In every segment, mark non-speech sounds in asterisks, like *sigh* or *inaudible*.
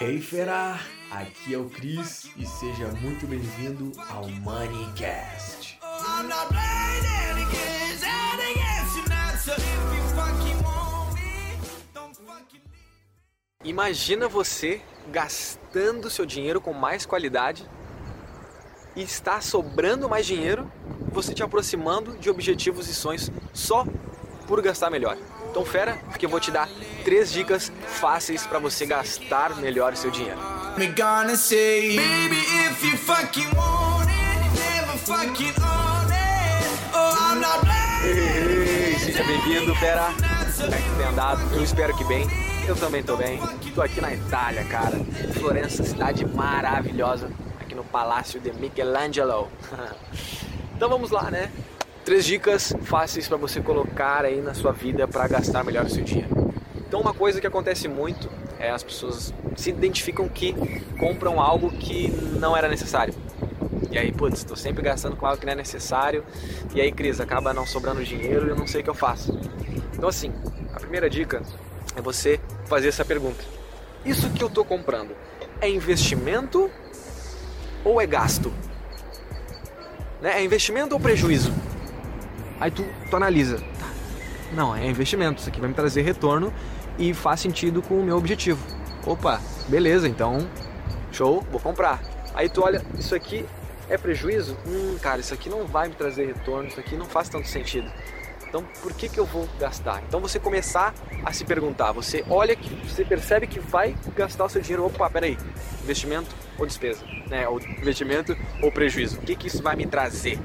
Hey fera, aqui é o Cris e seja muito bem-vindo ao Moneycast. Imagina você gastando seu dinheiro com mais qualidade e está sobrando mais dinheiro, você te aproximando de objetivos e sonhos só por gastar melhor. Então fera, porque eu vou te dar três dicas fáceis para você gastar melhor o seu dinheiro. Ei, seja bem-vindo, fera. Como é que tem andado? Eu espero que bem. Eu também tô bem. Tô aqui na Itália, cara. Florença, cidade maravilhosa, aqui no Palácio de Michelangelo. *laughs* então vamos lá, né? Três dicas fáceis para você colocar aí na sua vida para gastar melhor o seu dinheiro. Então uma coisa que acontece muito é as pessoas se identificam que compram algo que não era necessário. E aí, putz, estou sempre gastando com algo que não é necessário. E aí, Cris, acaba não sobrando dinheiro e eu não sei o que eu faço. Então, assim, a primeira dica é você fazer essa pergunta: Isso que eu estou comprando é investimento ou é gasto? Né? É investimento ou prejuízo? Aí tu, tu analisa. Tá. Não, é investimento, isso aqui vai me trazer retorno e faz sentido com o meu objetivo. Opa, beleza, então show, vou comprar. Aí tu olha, isso aqui é prejuízo? Hum, cara, isso aqui não vai me trazer retorno, isso aqui não faz tanto sentido. Então, por que, que eu vou gastar? Então, você começar a se perguntar. Você olha que você percebe que vai gastar o seu dinheiro. Opa, peraí, investimento ou despesa? Né? Ou investimento ou prejuízo? O que, que isso vai me trazer?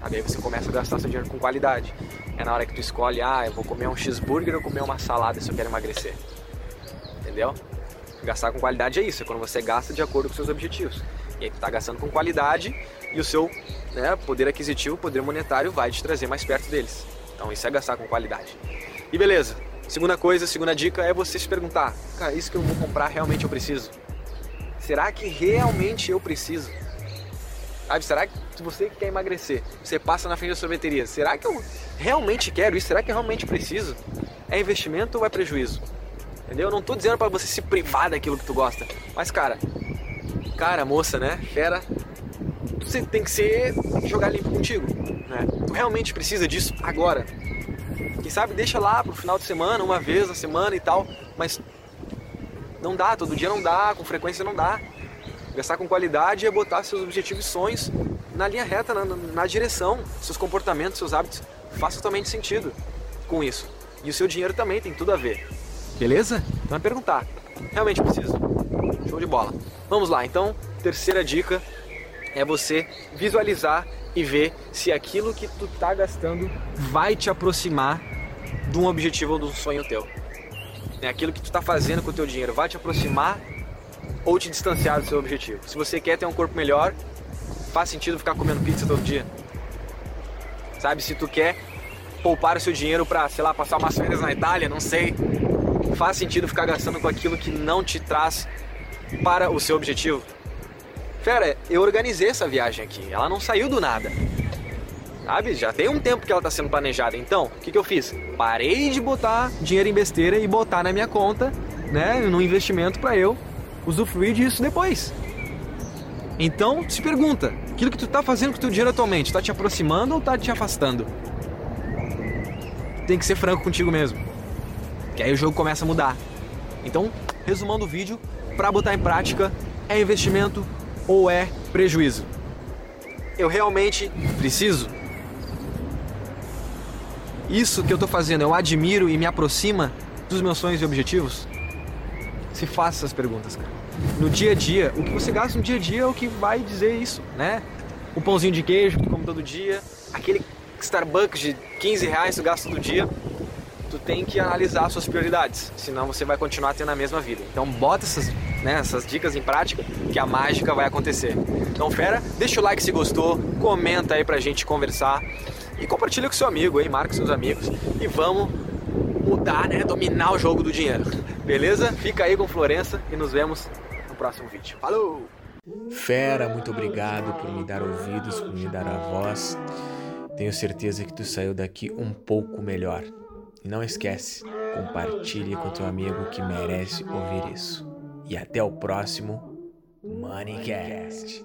Aí você começa a gastar seu dinheiro com qualidade. É na hora que tu escolhe, ah, eu vou comer um cheeseburger ou comer uma salada se eu quero emagrecer. Entendeu? Gastar com qualidade é isso, é quando você gasta de acordo com seus objetivos. E aí tu tá gastando com qualidade e o seu né, poder aquisitivo, poder monetário vai te trazer mais perto deles. Então isso é gastar com qualidade. E beleza. Segunda coisa, segunda dica é você se perguntar, cara, isso que eu vou comprar realmente eu preciso? Será que realmente eu preciso? Sabe, será que se você quer emagrecer, você passa na frente da sorveteria, será que eu realmente quero isso? Será que eu realmente preciso? É investimento ou é prejuízo? Entendeu? Eu não estou dizendo para você se privar daquilo que tu gosta, mas cara, cara, moça, né? Fera, você tem que ser jogar limpo contigo, né? Tu realmente precisa disso agora. Quem sabe deixa lá pro final de semana, uma vez na semana e tal, mas não dá, todo dia não dá, com frequência não dá. Gastar com qualidade é botar seus objetivos e sonhos na linha reta, na, na direção. Seus comportamentos, seus hábitos faz totalmente sentido com isso. E o seu dinheiro também tem tudo a ver. Beleza? Então é perguntar. Realmente preciso. Show de bola. Vamos lá, então, terceira dica é você visualizar e ver se aquilo que tu tá gastando vai te aproximar de um objetivo ou de um sonho teu. É aquilo que tu tá fazendo com o teu dinheiro vai te aproximar ou te distanciar do seu objetivo. Se você quer ter um corpo melhor, faz sentido ficar comendo pizza todo dia. Sabe, se tu quer poupar o seu dinheiro para, sei lá, passar umas férias na Itália, não sei, faz sentido ficar gastando com aquilo que não te traz para o seu objetivo. Fera, eu organizei essa viagem aqui, ela não saiu do nada. Sabe, já tem um tempo que ela está sendo planejada. Então, o que, que eu fiz? Parei de botar dinheiro em besteira e botar na minha conta, né, no investimento para eu usufruir disso depois. Então, se pergunta, aquilo que tu está fazendo com o teu dinheiro atualmente, está te aproximando ou está te afastando? Tem que ser franco contigo mesmo. Que aí o jogo começa a mudar. Então, resumando o vídeo, para botar em prática, é investimento ou é prejuízo? Eu realmente preciso? Isso que eu estou fazendo, eu admiro e me aproxima dos meus sonhos e objetivos? Se faça essas perguntas, cara. No dia a dia, o que você gasta no dia a dia é o que vai dizer isso, né? O pãozinho de queijo que come todo dia, aquele Starbucks de 15 reais que gasta todo dia, tu tem que analisar suas prioridades, senão você vai continuar tendo a mesma vida. Então bota essas, né, essas dicas em prática que a mágica vai acontecer. Então fera, deixa o like se gostou, comenta aí pra gente conversar e compartilha com seu amigo aí, marca seus amigos e vamos mudar, né, dominar o jogo do dinheiro. Beleza? Fica aí com Florença e nos vemos no próximo vídeo. Falou! Fera, muito obrigado por me dar ouvidos, por me dar a voz. Tenho certeza que tu saiu daqui um pouco melhor. E não esquece, compartilhe com teu amigo que merece ouvir isso. e até o próximo Moneycast.